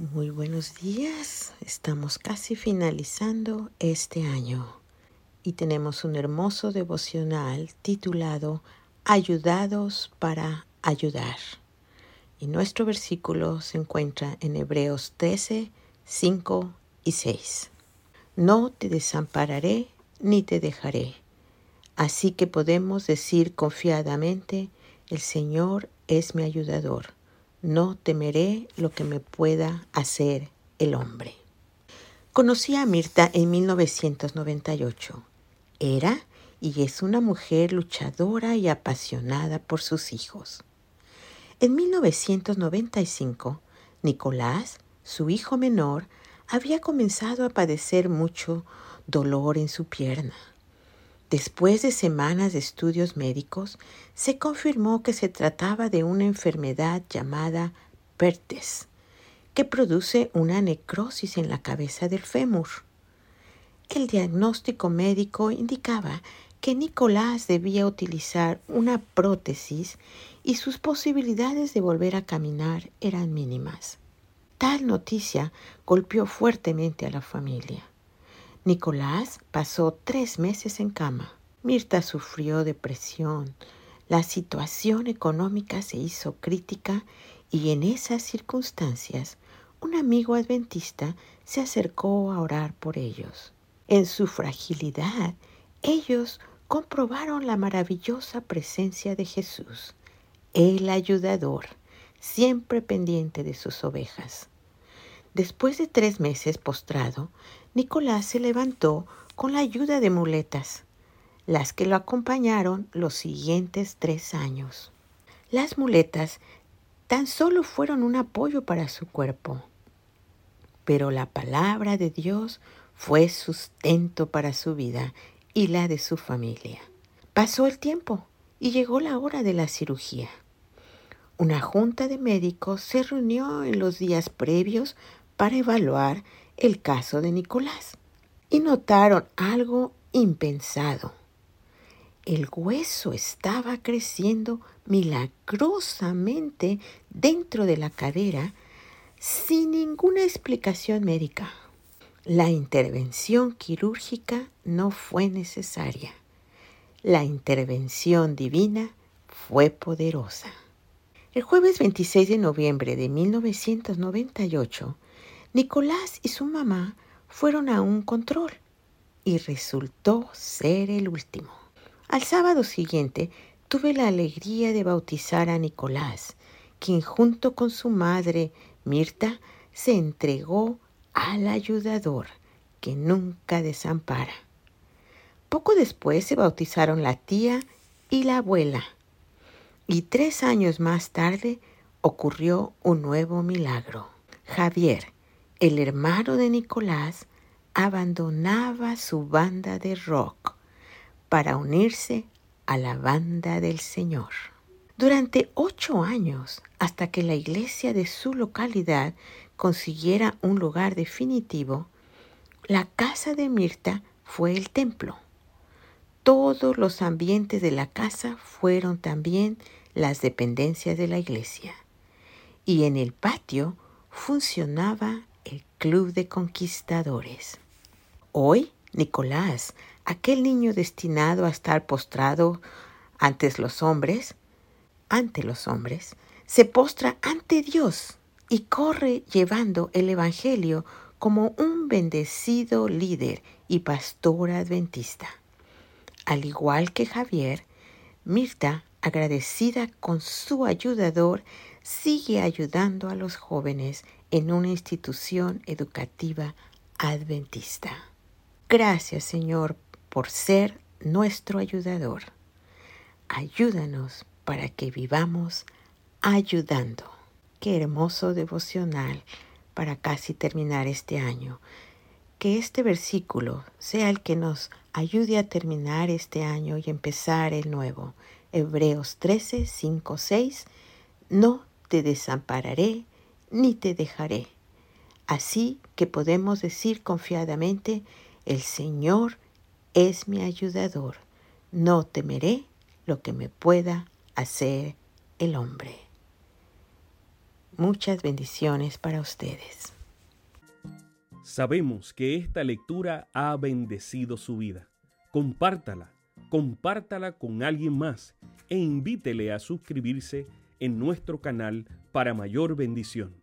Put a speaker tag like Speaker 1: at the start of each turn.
Speaker 1: Muy buenos días. Estamos casi finalizando este año y tenemos un hermoso devocional titulado Ayudados para ayudar. Y nuestro versículo se encuentra en Hebreos 13, 5 y 6. No te desampararé ni te dejaré. Así que podemos decir confiadamente, el Señor es mi ayudador. No temeré lo que me pueda hacer el hombre. Conocí a Mirta en 1998. Era y es una mujer luchadora y apasionada por sus hijos. En 1995, Nicolás, su hijo menor, había comenzado a padecer mucho dolor en su pierna. Después de semanas de estudios médicos, se confirmó que se trataba de una enfermedad llamada PERTES, que produce una necrosis en la cabeza del fémur. El diagnóstico médico indicaba que Nicolás debía utilizar una prótesis y sus posibilidades de volver a caminar eran mínimas. Tal noticia golpeó fuertemente a la familia. Nicolás pasó tres meses en cama. Mirta sufrió depresión. La situación económica se hizo crítica y en esas circunstancias un amigo adventista se acercó a orar por ellos. En su fragilidad, ellos comprobaron la maravillosa presencia de Jesús, el ayudador, siempre pendiente de sus ovejas. Después de tres meses postrado, Nicolás se levantó con la ayuda de muletas, las que lo acompañaron los siguientes tres años. Las muletas tan solo fueron un apoyo para su cuerpo, pero la palabra de Dios fue sustento para su vida y la de su familia. Pasó el tiempo y llegó la hora de la cirugía. Una junta de médicos se reunió en los días previos para evaluar el caso de Nicolás y notaron algo impensado. El hueso estaba creciendo milagrosamente dentro de la cadera sin ninguna explicación médica. La intervención quirúrgica no fue necesaria. La intervención divina fue poderosa. El jueves 26 de noviembre de 1998, Nicolás y su mamá fueron a un control y resultó ser el último. Al sábado siguiente tuve la alegría de bautizar a Nicolás, quien junto con su madre, Mirta, se entregó al ayudador que nunca desampara. Poco después se bautizaron la tía y la abuela. Y tres años más tarde ocurrió un nuevo milagro. Javier, el hermano de Nicolás abandonaba su banda de rock para unirse a la banda del Señor. Durante ocho años, hasta que la iglesia de su localidad consiguiera un lugar definitivo, la casa de Mirta fue el templo. Todos los ambientes de la casa fueron también las dependencias de la iglesia. Y en el patio funcionaba Club de Conquistadores. Hoy, Nicolás, aquel niño destinado a estar postrado ante los hombres, ante los hombres, se postra ante Dios y corre llevando el Evangelio como un bendecido líder y pastor adventista. Al igual que Javier, Mirta, agradecida con su ayudador, sigue ayudando a los jóvenes en una institución educativa adventista. Gracias Señor por ser nuestro ayudador. Ayúdanos para que vivamos ayudando. Qué hermoso devocional para casi terminar este año. Que este versículo sea el que nos ayude a terminar este año y empezar el nuevo. Hebreos 13, 5, 6. No te desampararé ni te dejaré. Así que podemos decir confiadamente, el Señor es mi ayudador. No temeré lo que me pueda hacer el hombre. Muchas bendiciones para ustedes.
Speaker 2: Sabemos que esta lectura ha bendecido su vida. Compártala, compártala con alguien más e invítele a suscribirse en nuestro canal para mayor bendición.